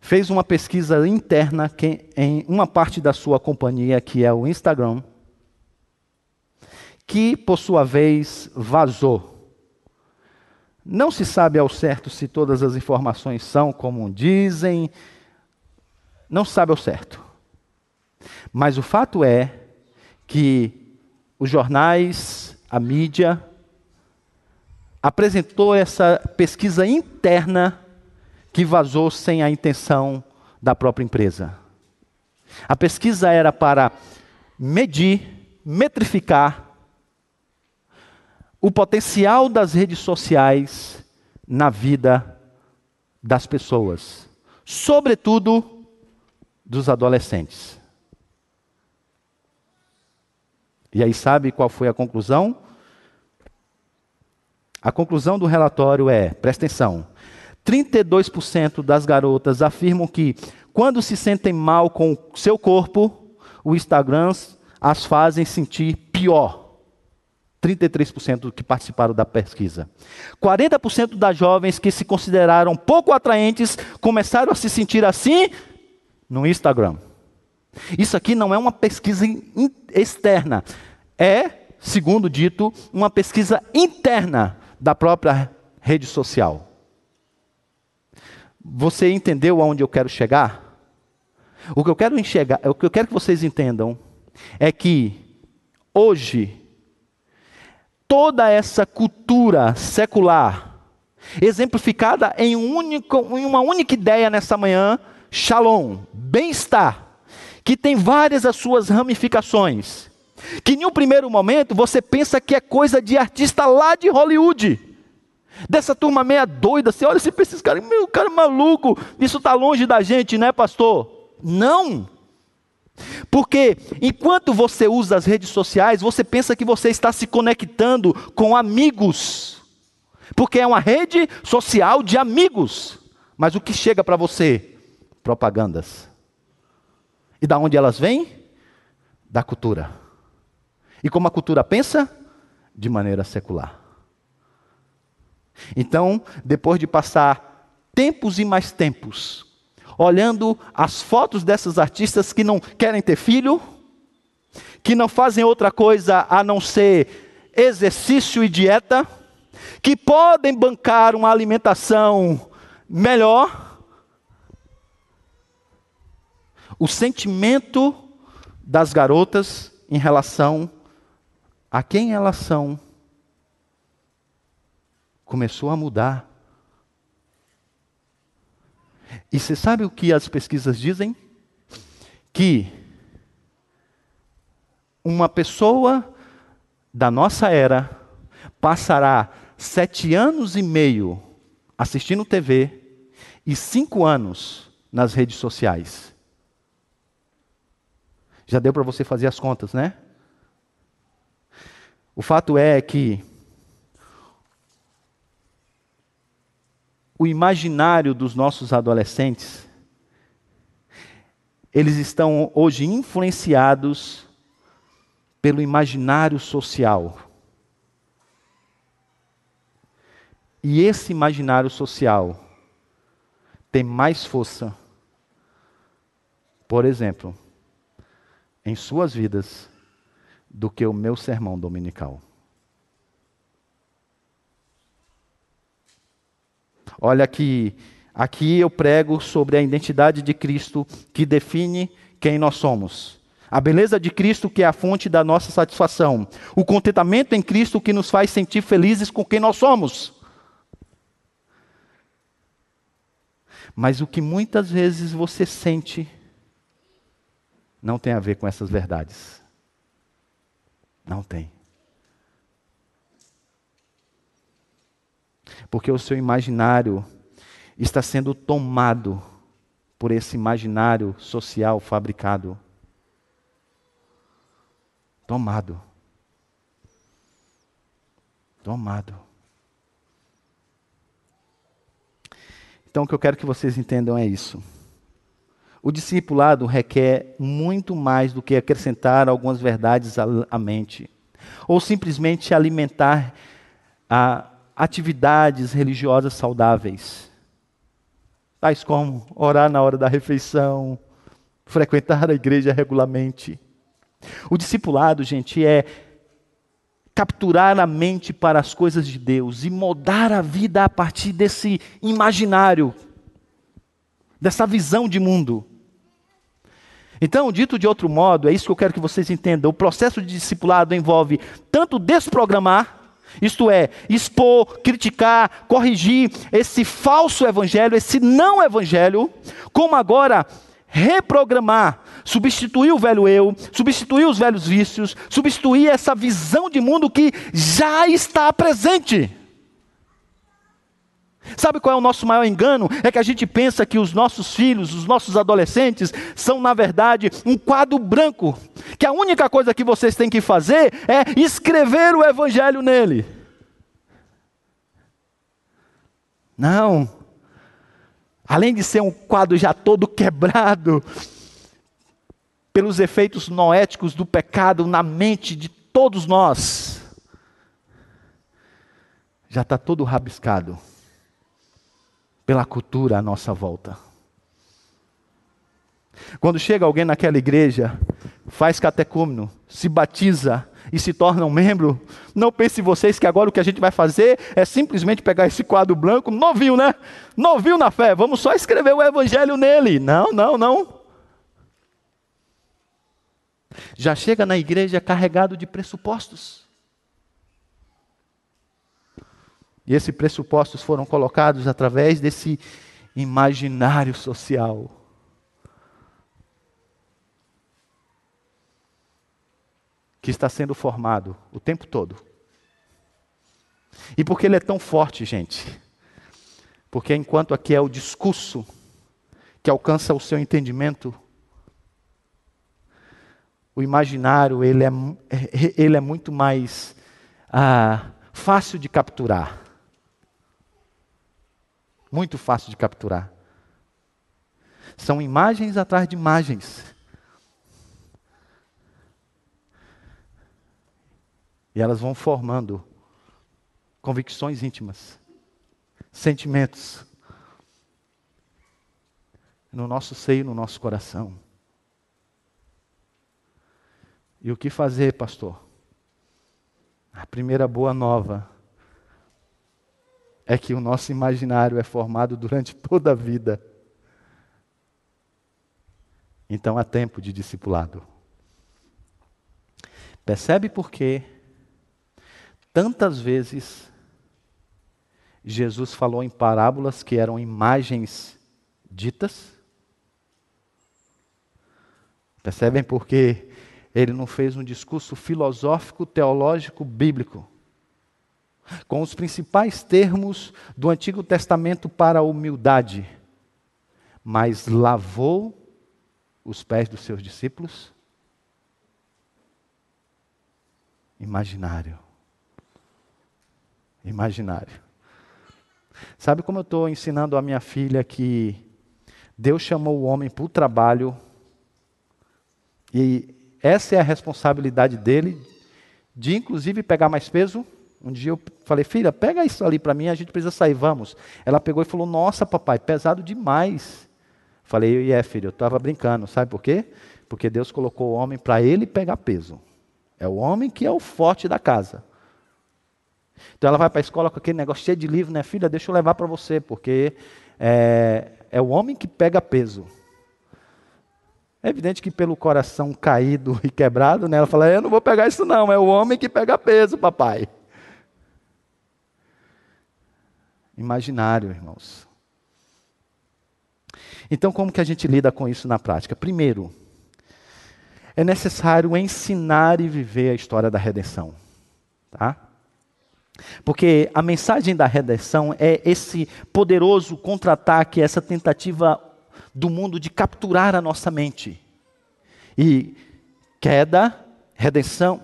fez uma pesquisa interna em uma parte da sua companhia, que é o Instagram, que, por sua vez, vazou. Não se sabe ao certo se todas as informações são como dizem, não se sabe ao certo. Mas o fato é que os jornais, a mídia, apresentou essa pesquisa interna que vazou sem a intenção da própria empresa. A pesquisa era para medir, metrificar o potencial das redes sociais na vida das pessoas, sobretudo dos adolescentes. E aí, sabe qual foi a conclusão? A conclusão do relatório é: presta atenção, 32% das garotas afirmam que, quando se sentem mal com seu corpo, o Instagram as fazem sentir pior. 33% que participaram da pesquisa. 40% das jovens que se consideraram pouco atraentes começaram a se sentir assim no Instagram. Isso aqui não é uma pesquisa externa, é, segundo dito, uma pesquisa interna da própria rede social. Você entendeu aonde eu quero chegar? O que eu quero enxergar, o que eu quero que vocês entendam é que hoje toda essa cultura secular, exemplificada em, um único, em uma única ideia nessa manhã, shalom, bem-estar, que tem várias as suas ramificações, que em um primeiro momento você pensa que é coisa de artista lá de Hollywood, dessa turma meia doida, você olha e pensa, esse cara, meu cara maluco, isso está longe da gente, né pastor? Não! Porque enquanto você usa as redes sociais, você pensa que você está se conectando com amigos. Porque é uma rede social de amigos. Mas o que chega para você? Propagandas. E da onde elas vêm? Da cultura. E como a cultura pensa? De maneira secular. Então, depois de passar tempos e mais tempos olhando as fotos dessas artistas que não querem ter filho, que não fazem outra coisa a não ser exercício e dieta, que podem bancar uma alimentação melhor. O sentimento das garotas em relação a quem elas são começou a mudar. E você sabe o que as pesquisas dizem? Que uma pessoa da nossa era passará sete anos e meio assistindo TV e cinco anos nas redes sociais. Já deu para você fazer as contas, né? O fato é que o imaginário dos nossos adolescentes, eles estão hoje influenciados pelo imaginário social. E esse imaginário social tem mais força, por exemplo, em suas vidas, do que o meu sermão dominical. Olha que aqui eu prego sobre a identidade de Cristo que define quem nós somos. A beleza de Cristo que é a fonte da nossa satisfação. O contentamento em Cristo que nos faz sentir felizes com quem nós somos. Mas o que muitas vezes você sente não tem a ver com essas verdades. Não tem. Porque o seu imaginário está sendo tomado por esse imaginário social fabricado. Tomado. Tomado. Então, o que eu quero que vocês entendam é isso. O discipulado requer muito mais do que acrescentar algumas verdades à mente, ou simplesmente alimentar a atividades religiosas saudáveis, tais como orar na hora da refeição, frequentar a igreja regularmente. O discipulado, gente, é capturar a mente para as coisas de Deus e moldar a vida a partir desse imaginário, dessa visão de mundo. Então, dito de outro modo, é isso que eu quero que vocês entendam: o processo de discipulado envolve tanto desprogramar, isto é, expor, criticar, corrigir esse falso evangelho, esse não evangelho, como agora reprogramar, substituir o velho eu, substituir os velhos vícios, substituir essa visão de mundo que já está presente. Sabe qual é o nosso maior engano? É que a gente pensa que os nossos filhos, os nossos adolescentes, são, na verdade, um quadro branco. Que a única coisa que vocês têm que fazer é escrever o evangelho nele. Não. Além de ser um quadro já todo quebrado, pelos efeitos noéticos do pecado na mente de todos nós, já está todo rabiscado pela cultura à nossa volta. Quando chega alguém naquela igreja, faz catecúmeno, se batiza e se torna um membro, não pense vocês que agora o que a gente vai fazer é simplesmente pegar esse quadro branco, novinho, né? Novinho na fé, vamos só escrever o evangelho nele. Não, não, não. Já chega na igreja carregado de pressupostos. E esses pressupostos foram colocados através desse imaginário social. Que está sendo formado o tempo todo. E por que ele é tão forte, gente? Porque enquanto aqui é o discurso que alcança o seu entendimento, o imaginário ele é, ele é muito mais ah, fácil de capturar. Muito fácil de capturar. São imagens atrás de imagens. E elas vão formando convicções íntimas, sentimentos no nosso seio, no nosso coração. E o que fazer, pastor? A primeira boa nova é que o nosso imaginário é formado durante toda a vida. Então há tempo de discipulado. Percebe por que tantas vezes Jesus falou em parábolas que eram imagens ditas? Percebem por que ele não fez um discurso filosófico, teológico, bíblico? Com os principais termos do Antigo Testamento para a humildade, mas lavou os pés dos seus discípulos? Imaginário. Imaginário. Sabe como eu estou ensinando a minha filha que Deus chamou o homem para o trabalho e essa é a responsabilidade dele de, inclusive, pegar mais peso? Um dia eu falei, filha, pega isso ali para mim, a gente precisa sair, vamos. Ela pegou e falou, nossa, papai, pesado demais. Falei, é, filho, eu estava brincando, sabe por quê? Porque Deus colocou o homem para ele pegar peso. É o homem que é o forte da casa. Então ela vai para a escola com aquele negócio cheio de livro, né, filha? Deixa eu levar para você, porque é, é o homem que pega peso. É evidente que pelo coração caído e quebrado, né, ela fala: Eu não vou pegar isso, não, é o homem que pega peso, papai. Imaginário, irmãos. Então, como que a gente lida com isso na prática? Primeiro, é necessário ensinar e viver a história da redenção. Tá? Porque a mensagem da redenção é esse poderoso contra-ataque, essa tentativa do mundo de capturar a nossa mente. E queda, redenção,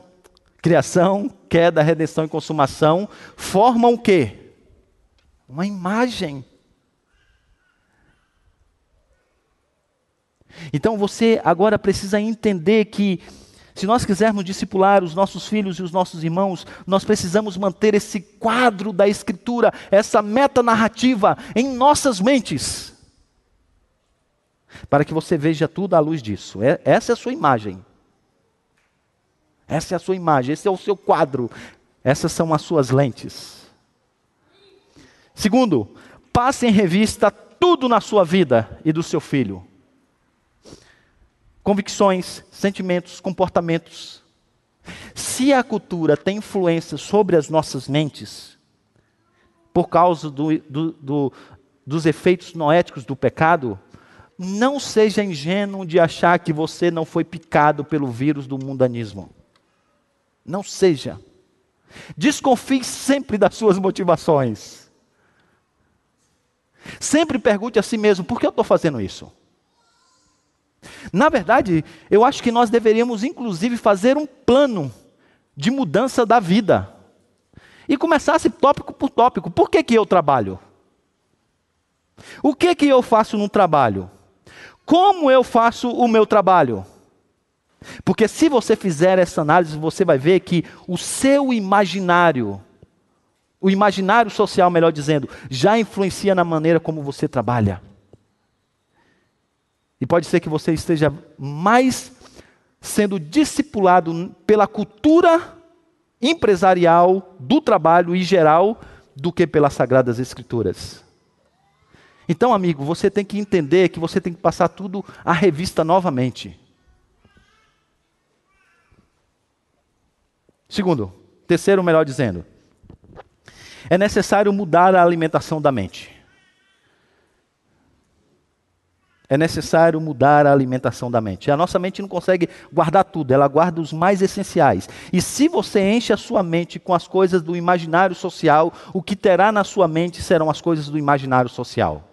criação, queda, redenção e consumação formam o quê? Uma imagem. Então você agora precisa entender que, se nós quisermos discipular os nossos filhos e os nossos irmãos, nós precisamos manter esse quadro da Escritura, essa metanarrativa em nossas mentes, para que você veja tudo à luz disso. É, essa é a sua imagem. Essa é a sua imagem, esse é o seu quadro. Essas são as suas lentes. Segundo, passe em revista tudo na sua vida e do seu filho. Convicções, sentimentos, comportamentos. Se a cultura tem influência sobre as nossas mentes, por causa do, do, do, dos efeitos noéticos do pecado, não seja ingênuo de achar que você não foi picado pelo vírus do mundanismo. Não seja. Desconfie sempre das suas motivações. Sempre pergunte a si mesmo: por que eu estou fazendo isso? Na verdade, eu acho que nós deveríamos, inclusive, fazer um plano de mudança da vida. E começasse tópico por tópico. Por que, que eu trabalho? O que, que eu faço no trabalho? Como eu faço o meu trabalho? Porque se você fizer essa análise, você vai ver que o seu imaginário, o imaginário social, melhor dizendo, já influencia na maneira como você trabalha. E pode ser que você esteja mais sendo discipulado pela cultura empresarial do trabalho em geral do que pelas sagradas escrituras. Então, amigo, você tem que entender que você tem que passar tudo à revista novamente. Segundo, terceiro, melhor dizendo, é necessário mudar a alimentação da mente. É necessário mudar a alimentação da mente. A nossa mente não consegue guardar tudo, ela guarda os mais essenciais. E se você enche a sua mente com as coisas do imaginário social, o que terá na sua mente serão as coisas do imaginário social.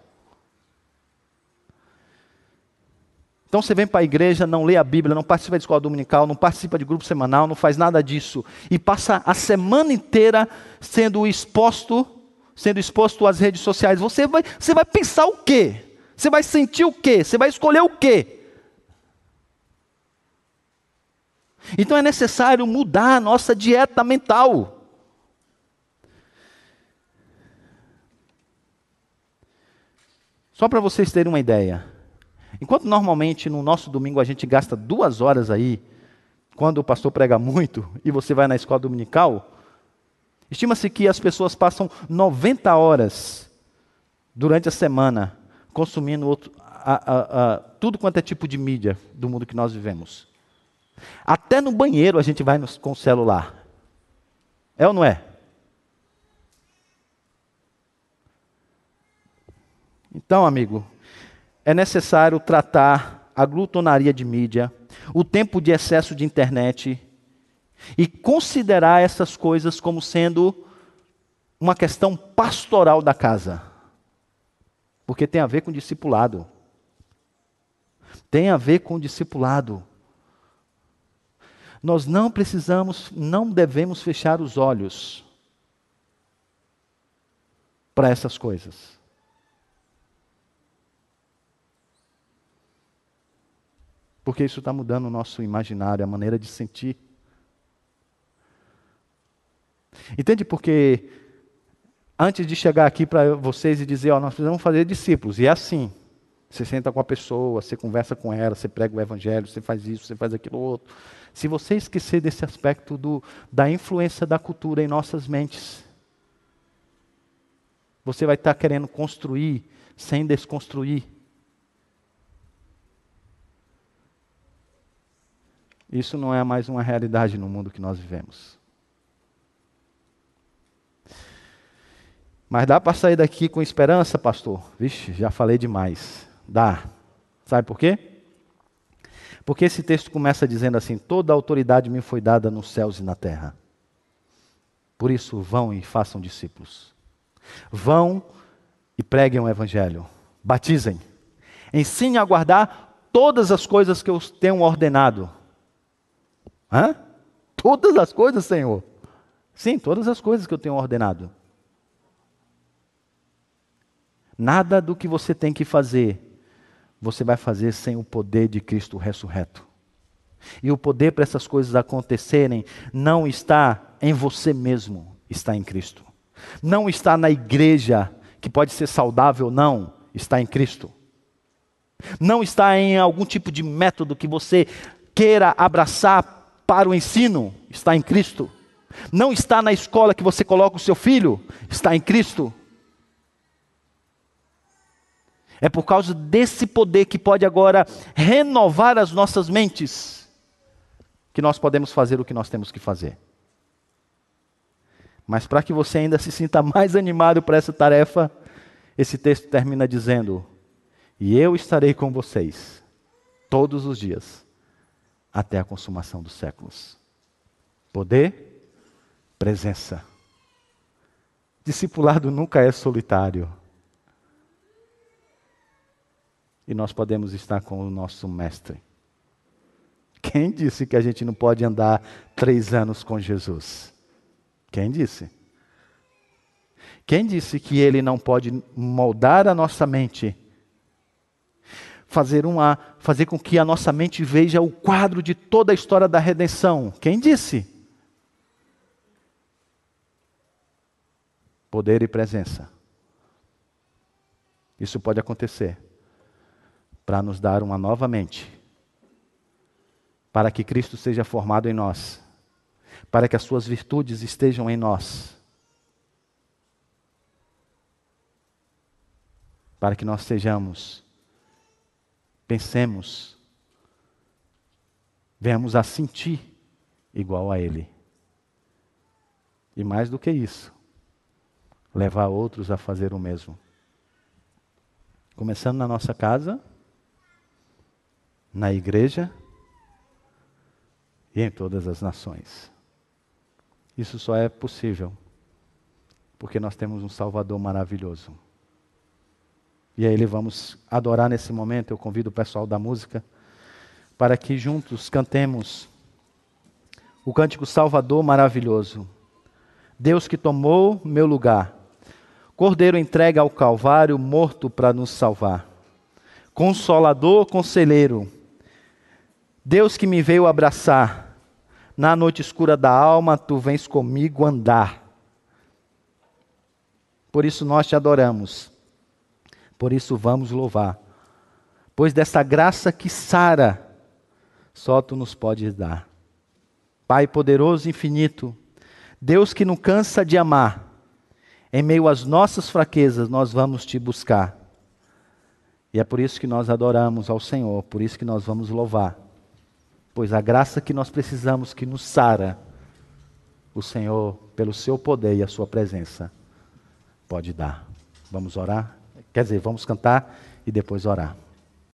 Então você vem para a igreja, não lê a Bíblia, não participa de escola dominical, não participa de grupo semanal, não faz nada disso e passa a semana inteira sendo exposto, sendo exposto às redes sociais. Você vai, você vai pensar o quê? Você vai sentir o quê? Você vai escolher o quê? Então é necessário mudar a nossa dieta mental. Só para vocês terem uma ideia. Enquanto normalmente no nosso domingo a gente gasta duas horas aí, quando o pastor prega muito e você vai na escola dominical, estima-se que as pessoas passam 90 horas durante a semana consumindo outro, a, a, a, tudo quanto é tipo de mídia do mundo que nós vivemos. Até no banheiro a gente vai com o celular. É ou não é? Então, amigo, é necessário tratar a glutonaria de mídia, o tempo de excesso de internet e considerar essas coisas como sendo uma questão pastoral da casa. Porque tem a ver com discipulado. Tem a ver com discipulado. Nós não precisamos, não devemos fechar os olhos para essas coisas. Porque isso está mudando o nosso imaginário, a maneira de sentir. Entende? Porque antes de chegar aqui para vocês e dizer, ó, nós precisamos fazer discípulos, e é assim. Você senta com a pessoa, você conversa com ela, você prega o evangelho, você faz isso, você faz aquilo outro. Se você esquecer desse aspecto do, da influência da cultura em nossas mentes, você vai estar querendo construir sem desconstruir. Isso não é mais uma realidade no mundo que nós vivemos. Mas dá para sair daqui com esperança, pastor? Vixe, já falei demais. Dá. Sabe por quê? Porque esse texto começa dizendo assim: Toda autoridade me foi dada nos céus e na terra. Por isso, vão e façam discípulos. Vão e preguem o evangelho. Batizem. Ensinem a guardar todas as coisas que eu tenho ordenado. Hã? Todas as coisas, Senhor. Sim, todas as coisas que eu tenho ordenado. Nada do que você tem que fazer, você vai fazer sem o poder de Cristo ressurreto. E o poder para essas coisas acontecerem não está em você mesmo, está em Cristo. Não está na igreja, que pode ser saudável ou não, está em Cristo. Não está em algum tipo de método que você queira abraçar para o ensino está em Cristo. Não está na escola que você coloca o seu filho, está em Cristo. É por causa desse poder que pode agora renovar as nossas mentes que nós podemos fazer o que nós temos que fazer. Mas para que você ainda se sinta mais animado para essa tarefa, esse texto termina dizendo: E eu estarei com vocês todos os dias, até a consumação dos séculos. Poder, presença. Discipulado nunca é solitário. E nós podemos estar com o nosso mestre. Quem disse que a gente não pode andar três anos com Jesus? Quem disse? Quem disse que ele não pode moldar a nossa mente? Fazer, uma, fazer com que a nossa mente veja o quadro de toda a história da redenção? Quem disse? Poder e presença. Isso pode acontecer para nos dar uma nova mente, para que Cristo seja formado em nós, para que as suas virtudes estejam em nós, para que nós sejamos, pensemos, venhamos a sentir igual a Ele. E mais do que isso, levar outros a fazer o mesmo. Começando na nossa casa, na igreja e em todas as nações. Isso só é possível porque nós temos um Salvador maravilhoso. E aí vamos adorar nesse momento. Eu convido o pessoal da música para que juntos cantemos o cântico Salvador maravilhoso. Deus que tomou meu lugar, Cordeiro entregue ao Calvário, morto para nos salvar. Consolador, conselheiro, Deus que me veio abraçar, na noite escura da alma, tu vens comigo andar. Por isso nós te adoramos, por isso vamos louvar, pois dessa graça que sara, só tu nos podes dar. Pai poderoso e infinito, Deus que não cansa de amar, em meio às nossas fraquezas nós vamos te buscar. E é por isso que nós adoramos ao Senhor, por isso que nós vamos louvar pois a graça que nós precisamos que nos sara, o Senhor, pelo seu poder e a sua presença, pode dar. Vamos orar? Quer dizer, vamos cantar e depois orar.